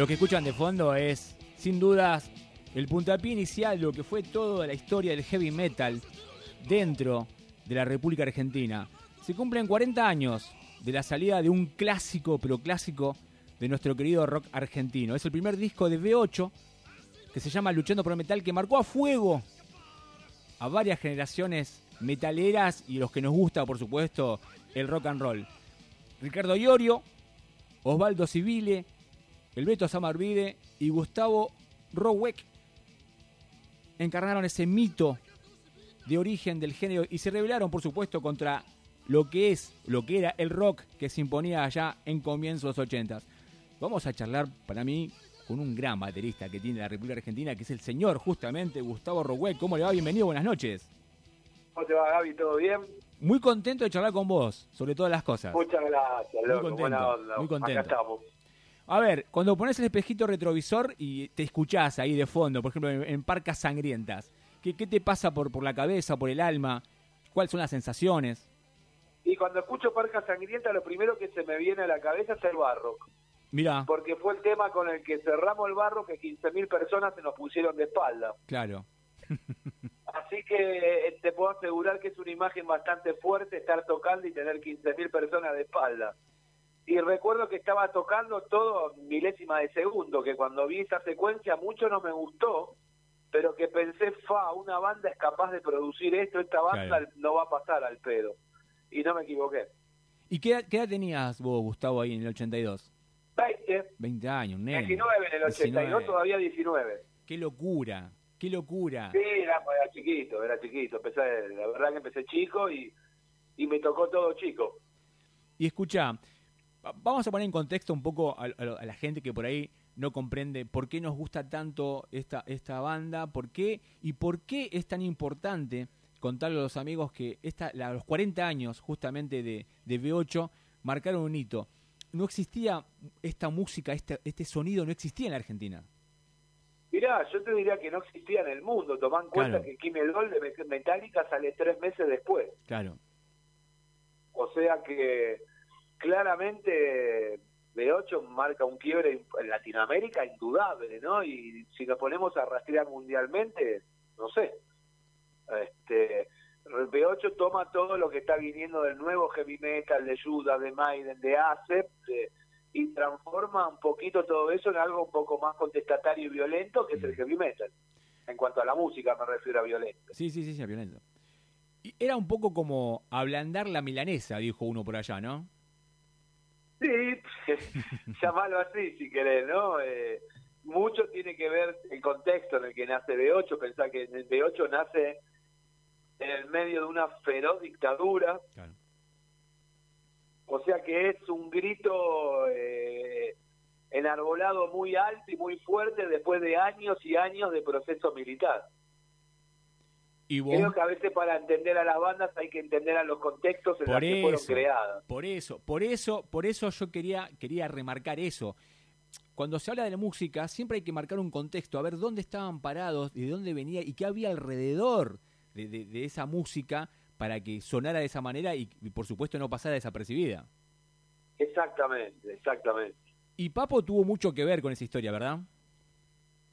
Lo que escuchan de fondo es, sin dudas, el puntapié inicial lo que fue toda la historia del heavy metal dentro de la República Argentina. Se cumplen 40 años de la salida de un clásico, pero clásico, de nuestro querido rock argentino. Es el primer disco de V8 que se llama Luchando por el Metal, que marcó a fuego a varias generaciones metaleras y los que nos gusta, por supuesto, el rock and roll. Ricardo Iorio, Osvaldo Civile, el Beto Samarvide y Gustavo Rowek encarnaron ese mito de origen del género y se rebelaron, por supuesto, contra lo que es, lo que era el rock que se imponía allá en comienzos de los ochentas. Vamos a charlar, para mí, con un gran baterista que tiene la República Argentina, que es el señor, justamente, Gustavo Rowek. ¿Cómo le va? Bienvenido, buenas noches. ¿Cómo te va, Gaby? ¿Todo bien? Muy contento de charlar con vos, sobre todas las cosas. Muchas gracias, loco. Muy contento, Buena onda. muy contento. Acá estamos. A ver, cuando pones el espejito retrovisor y te escuchás ahí de fondo, por ejemplo, en, en Parcas Sangrientas, ¿qué, qué te pasa por, por la cabeza, por el alma? ¿Cuáles son las sensaciones? Y cuando escucho Parca Sangrienta, lo primero que se me viene a la cabeza es el barro. Mira, Porque fue el tema con el que cerramos el barro que 15.000 personas se nos pusieron de espalda. claro. Así que eh, te puedo asegurar que es una imagen bastante fuerte estar tocando y tener 15.000 personas de espalda. Y recuerdo que estaba tocando todo milésima de segundo, que cuando vi esa secuencia mucho no me gustó, pero que pensé, fa, una banda es capaz de producir esto, esta banda Claro. no va a pasar al pedo. Y no me equivoqué. ¿Y qué, edad- qué edad tenías vos, Gustavo, ahí en el 82? 20, 20 años, nene. 19 en el 82, 19. todavía 19. Qué locura, qué locura. Sí, era, era chiquito, era chiquito. Empecé, la verdad que empecé chico y, y me tocó todo chico. Y escucha, vamos a poner en contexto un poco a, a- a la gente que por ahí no comprende por qué nos gusta tanto esta, esta banda, por qué y por qué es tan importante contarle a los amigos que esta, la- los 40 años justamente de, de V8 marcaron un hito. No existía esta música, este, este sonido no existía en la Argentina. Mirá, yo te diría que no existía en el mundo. Tomá en cuenta Claro. que Kimmel Doll de Me- Metallica sale tres meses después. Claro. O sea que claramente B8 marca un quiebre en Latinoamérica indudable, ¿no? Y si nos ponemos a rastrear mundialmente, no sé. Este, B8 toma todo lo que está viniendo del nuevo heavy metal, de Judas, de Maiden, de Acep, de- y transforma un poquito todo eso en algo un poco más contestatario y violento, que es el heavy metal. En cuanto a la música me refiero a violento. Sí, sí, sí, sí, violento. Y era un poco como ablandar la milanesa, dijo uno por allá, ¿no? Sí, llamarlo así si querés, ¿no? Eh, mucho tiene que ver el contexto en el que nace B8, pensar que el B8 nace en el medio de una feroz dictadura, Claro. o sea que es un grito eh, enarbolado muy alto y muy fuerte después de años y años de proceso militar. Y Creo que a veces para entender a las bandas hay que entender a los contextos en los por que fueron creadas. por eso, por eso, por eso yo quería, quería remarcar eso. Cuando se habla de la música, siempre hay que marcar un contexto, a ver dónde estaban parados, de dónde venía y qué había alrededor de, de- de esa música para que sonara de esa manera y, y, por supuesto no pasara desapercibida. Exactamente, exactamente. Y Papo tuvo mucho que ver con esa historia, ¿verdad?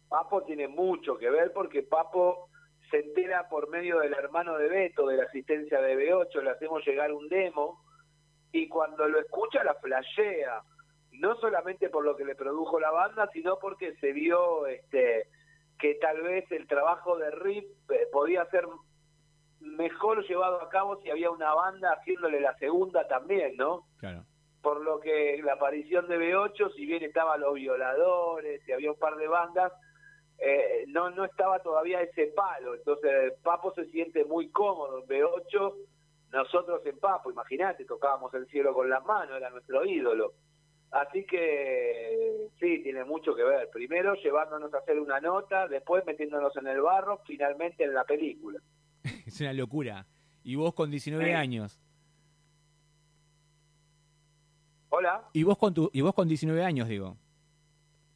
Papo tiene mucho que ver porque Papo se entera por medio del hermano de Beto de la asistencia de B8, le hacemos llegar un demo y cuando lo escucha la flashea, no solamente por lo que le produjo la banda, sino porque se vio este que tal vez el trabajo de Rip eh, podía ser mejor llevado a cabo si había una banda haciéndole la segunda también, ¿no? Claro. por lo que la aparición de B8, si bien estaban los violadores y había un par de bandas, eh, no no estaba todavía ese palo. Entonces Papo se siente muy cómodo en B8, nosotros en Papo, imagínate, tocábamos el cielo con las manos, era nuestro ídolo. Así que sí, tiene mucho que ver. Primero llevándonos a hacer una nota, después metiéndonos en el barro, finalmente en la película. Es una locura. Y vos con 19 Sí. años. Hola. Y vos con tu, y vos con 19 años, digo.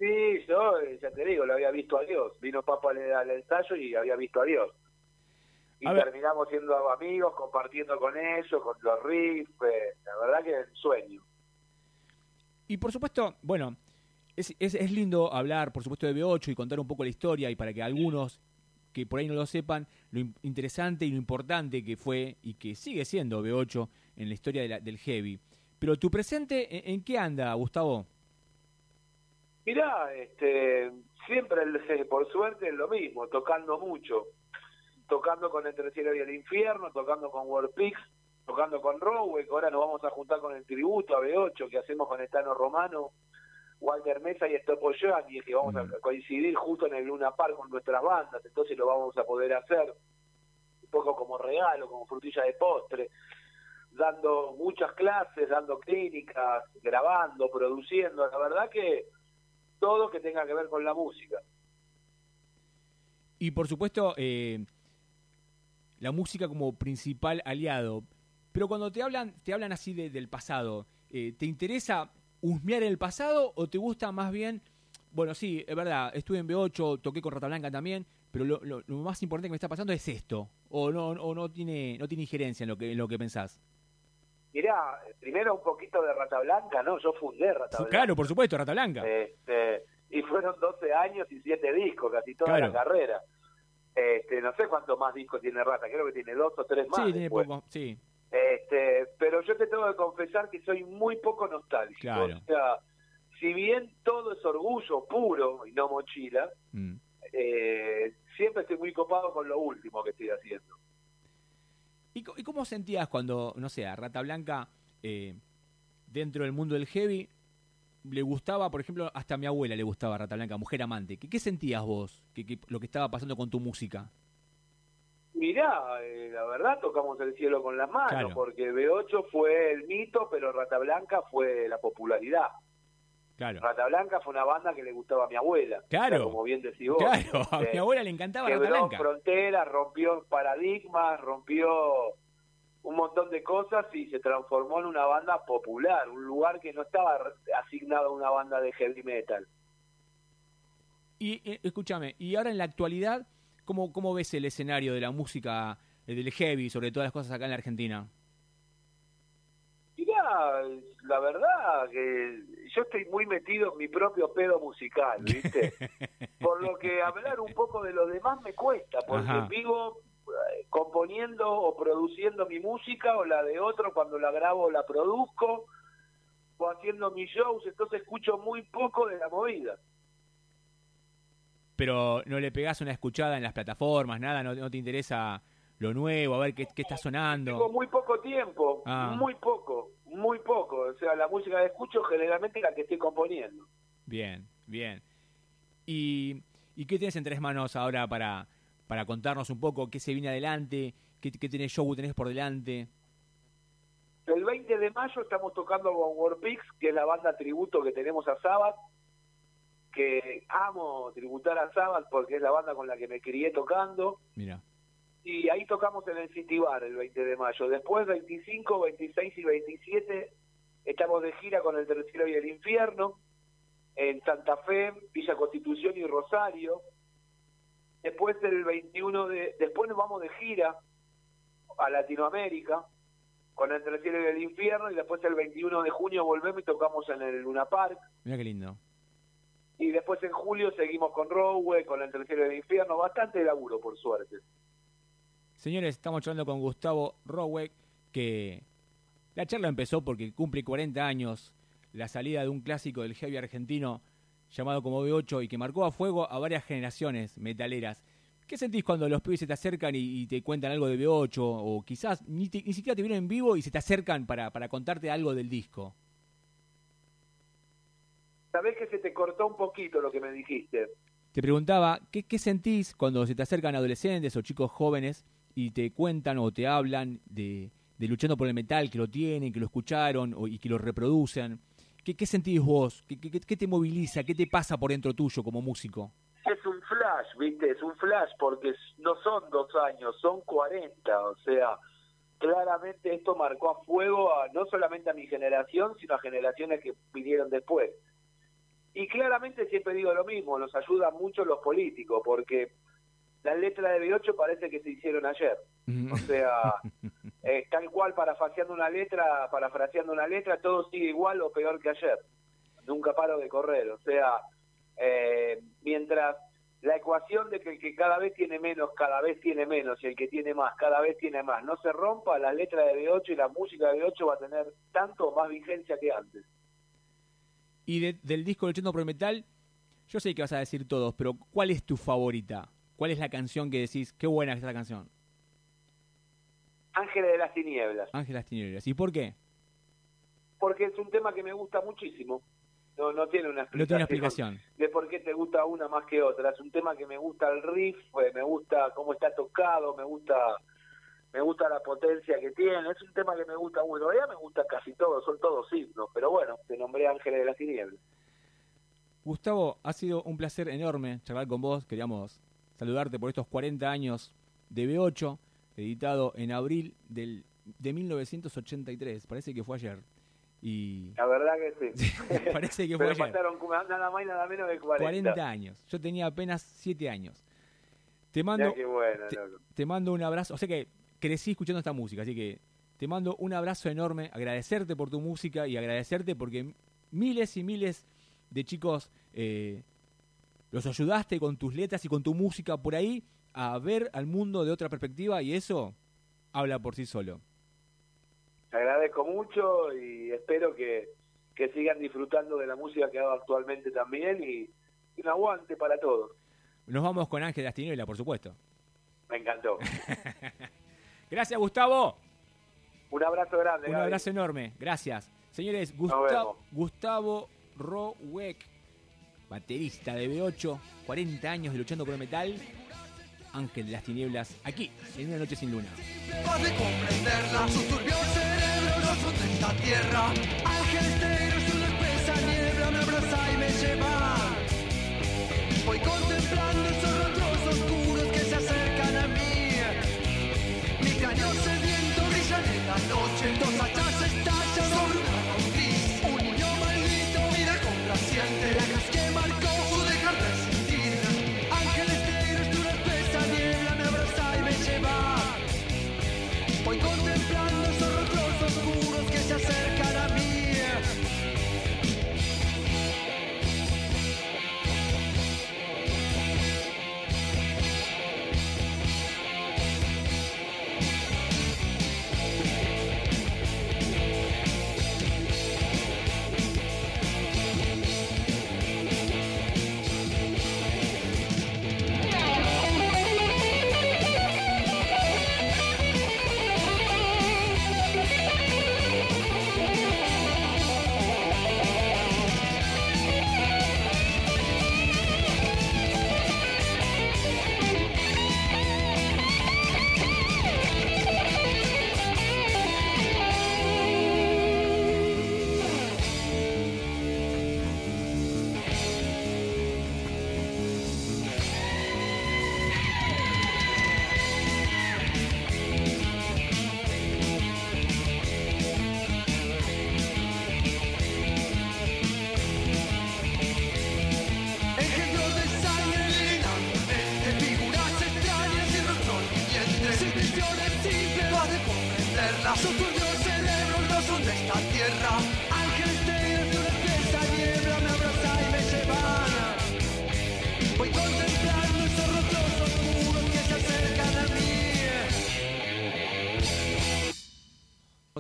Sí, yo eh, ya te digo, lo había visto a Dios. Vino Papo al, al ensayo y había visto a Dios. Y A terminamos siendo amigos, compartiendo con ellos, con los riffs. eh, la verdad que es un sueño. Y por supuesto, bueno, es, es, es, lindo hablar, por supuesto, de B8 y contar un poco la historia y para que algunos que por ahí no lo sepan, lo interesante y lo importante que fue y que sigue siendo B8 en la historia de la, del heavy. Pero tu presente, ¿en, qué anda, Gustavo? Mirá, este, siempre, por suerte, es lo mismo, tocando mucho. Tocando con Entre el Cielo y el Infierno, tocando con Warpix, tocando con Rowe, que ahora nos vamos a juntar con el tributo a B8 que hacemos con Estano Romano Walter Mesa y Estopo y que vamos a coincidir justo en el Luna Park con nuestras bandas, entonces lo vamos a poder hacer. Un poco como regalo, como frutilla de postre, dando muchas clases, dando clínicas, grabando, produciendo, la verdad que todo que tenga que ver con la música. Y por supuesto, eh, la música como principal aliado. Pero cuando te hablan, te hablan así del pasado, eh, ¿te interesa husmear el pasado o te gusta más bien, bueno, sí, es verdad, estuve en B8, toqué con Rata Blanca también, pero lo, lo, más importante que me está pasando es esto, o no, o no tiene, no tiene injerencia en lo que, en lo que pensás. Mirá, primero un poquito de Rata Blanca, ¿no? Yo fundé Rata Blanca. Claro, por supuesto, Rata Blanca. Este, y fueron 12 años y 7 discos, casi toda la carrera. Este, no sé cuántos más discos tiene Rata, creo que tiene dos o tres más. Sí, tiene poco, sí. Este, pero yo te tengo que confesar que soy muy poco nostálgico. O sea, si bien todo es orgullo puro y no mochila, mm. eh, siempre estoy muy copado con lo último que estoy haciendo. ¿Y, cómo sentías cuando, no sé, a Rata Blanca, eh, dentro del mundo del heavy, le gustaba, por ejemplo, hasta a mi abuela le gustaba Rata Blanca, mujer amante? ¿Qué, qué sentías vos, que, lo que estaba pasando con tu música? Mirá, eh, la verdad tocamos el cielo con las manos, porque B8 fue el mito, pero Rata Blanca fue la popularidad. Claro. Rata Blanca fue una banda que le gustaba a mi abuela. Claro. como bien decís vos. Claro, a mi este, abuela le encantaba Rata Blanca. fronteras, rompió paradigmas, rompió un montón de cosas y se transformó en una banda popular, un lugar que no estaba asignado a una banda de heavy metal. Y eh, escúchame, y ahora en la actualidad ¿Cómo, ¿Cómo ves el escenario de la música, eh, del heavy, sobre todas las cosas acá en la Argentina? La verdad que yo estoy muy metido en mi propio pedo musical, ¿viste? Por lo que hablar un poco de lo demás me cuesta, porque vivo eh, componiendo o produciendo mi música o la de otro cuando la grabo o la produzco o haciendo mis shows, entonces escucho muy poco de la movida pero no le pegás una escuchada en las plataformas, nada, no, te interesa lo nuevo, a ver qué, está sonando. Tengo muy poco tiempo, ah. muy poco, muy poco. O sea, la música que escucho generalmente es la que estoy componiendo. Bien, bien. ¿Y, y qué tienes en tres manos ahora para, para contarnos un poco qué se viene adelante, qué, qué tenés show, tenés por delante? El 20 de mayo estamos tocando con Warpix, que es la banda tributo que tenemos a Sabbath que amo tributar a Sabbath porque es la banda con la que me crié tocando. Mira. Y ahí tocamos en el City Bar el 20 de mayo. Después, 25, 26 y 27, estamos de gira con el Tercero y el Infierno en Santa Fe, Villa Constitución y Rosario. Después el 21 de... Después nos vamos de gira a Latinoamérica con el Tercero y el Infierno y después el 21 de junio volvemos y tocamos en el Luna Park. Mira qué lindo. Y después en julio seguimos con Rowe, con el tercero del infierno, bastante laburo por suerte. Señores, estamos hablando con Gustavo Rowe, que la charla empezó porque cumple 40 años la salida de un clásico del heavy argentino llamado como B8 y que marcó a fuego a varias generaciones metaleras. ¿Qué sentís cuando los pibes se te acercan y, te cuentan algo de B8 o quizás ni, ni siquiera te vieron en vivo y se te acercan para, para contarte algo del disco? Sabés que se te cortó un poquito lo que me dijiste. Te preguntaba, ¿qué, qué sentís cuando se te acercan adolescentes o chicos jóvenes y te cuentan o te hablan de, de luchando por el metal, que lo tienen, que lo escucharon y que lo reproducen? ¿Qué, qué sentís vos? ¿Qué, ¿Qué, qué, te moviliza? ¿Qué te pasa por dentro tuyo como músico? Es un flash, ¿viste? Es un flash porque no son dos años, son cuarenta. O sea, claramente esto marcó a fuego a, no solamente a mi generación, sino a generaciones que vinieron después. Y claramente siempre digo lo mismo, nos ayudan mucho los políticos, porque las letras de B8 parece que se hicieron ayer. O sea, tal cual parafraseando una letra, parafraseando una letra, todo sigue igual o peor que ayer. nunca paro de correr. O sea, eh, mientras la ecuación de que el que cada vez tiene menos, cada vez tiene menos, y el que tiene más, cada vez tiene más, no se rompa, la letra de B8 y la música de B8 va a tener tanto o más vigencia que antes. Y del disco Luchando por Metal, yo sé que vas a decir todos, pero ¿cuál es tu favorita? ¿Cuál es la canción que decís, qué buena es esta canción? Ángeles de las Tinieblas. Ángeles de las Tinieblas. ¿Y por qué? Porque es un tema que me gusta muchísimo. No, no tiene una explicación, no tiene una explicación de por qué te gusta una más que otra. Es un tema que me gusta el riff, eh, me gusta cómo está tocado, me gusta me gusta la potencia que tiene. Es un tema que me gusta bueno, ya me gusta casi todo, son todos himnos. Pero bueno, te nombré Ángeles de las Tinieblas. Gustavo, ha sido un placer enorme charlar con vos. Queríamos saludarte por estos 40 años de B8, editado en abril del, de 1983. Parece que fue ayer. Y... La verdad que sí. parece que fue ayer. pasaron nada más y nada menos de 40. 40 años. Yo tenía apenas 7 años. Te mando, te, mando un abrazo. O sea que crecí escuchando esta música, así que te mando un abrazo enorme, agradecerte por tu música y agradecerte porque miles y miles de chicos eh, los ayudaste con tus letras y con tu música por ahí a ver al mundo de otra perspectiva y eso habla por sí solo. Te agradezco mucho y espero que, sigan disfrutando de la música que hago actualmente también y, un aguante para todos. Nos vamos con Ángel Astinela, por supuesto. Me encantó. Gracias, Gustavo. Un abrazo grande. Un abrazo enorme. Gracias. Señores, Gustavo, Gustavo Roweck baterista de B8, 40 años de luchando por el metal, Ángel de las Tinieblas, aquí, en Una Noche Sin Luna.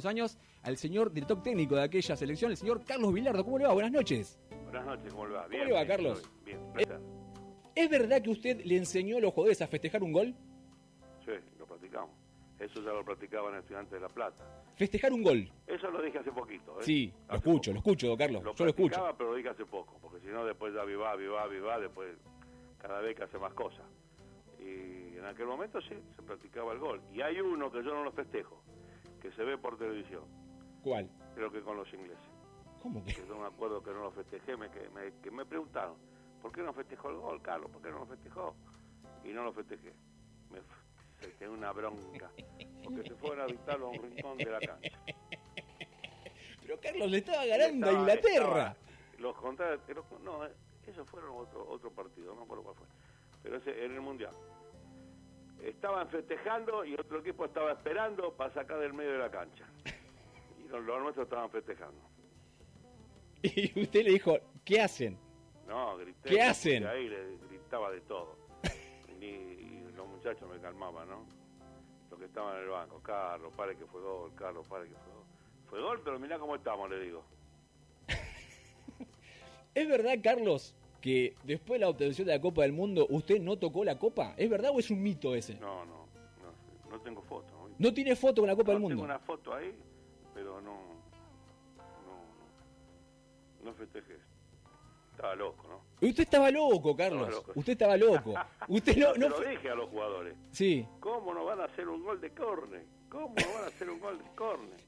Años al señor director técnico de aquella selección, el señor Carlos Vilardo. ¿Cómo le va? Buenas noches. Buenas noches, ¿cómo le va? ¿Cómo le va, Carlos? Bien, ¿Es verdad que usted le enseñó a los jugadores a festejar un gol? Sí, lo practicamos. Eso ya lo practicaban estudiantes de La Plata. ¿Festejar un gol? Eso lo dije hace poquito. ¿eh? Sí, lo escucho, lo escucho, Carlos. Lo Yo lo escucho. pero lo dije hace poco, porque si no después ya viva, viva, viva, después cada vez que hace más cosas. Y en aquel momento sí, se practicaba el gol. Y hay uno que yo no lo festejo, que se ve por televisión. ¿Cuál? Creo que con los ingleses. ¿Cómo que? que no me acuerdo que no lo festejé, me, que, me, que me preguntaron, ¿por qué no festejó el gol, Carlos? ¿Por qué no lo festejó? Y no lo festejé. Me se una bronca, porque se fueron a visitarlo a un rincón de la cancha. Pero Carlos le estaba ganando a Inglaterra. los contrarios, no, esos fueron otro, otro partido, no por cuál fue. Pero ese en el Mundial. Estaban festejando y otro equipo estaba esperando para sacar del medio de la cancha los nuestros estaban festejando. Y usted le dijo, ¿qué hacen? No, grité. ¿Qué hacen? puse Ahí le gritaba de todo. y, y los muchachos me calmaban, ¿no? Los que estaban en el banco. Carlos, pare que fue gol, Carlos, pare que fue gol. Fue gol, pero mirá cómo estamos, le digo. ¿Es verdad, Carlos, que después de la obtención de la Copa del Mundo usted no tocó la Copa? ¿Es verdad o es un mito ese? No, no, no, no tengo foto. ¿no? No tiene foto con la Copa No, del Mundo. Tengo una foto ahí, pero no, no, no, no festejé. Estaba loco, ¿no? Usted estaba loco, Carlos. Estaba loco. Usted estaba loco. Usted no, no lo dije a los jugadores. Sí. ¿Cómo no van a hacer un gol de córner? ¿Cómo no van a hacer un gol de córner?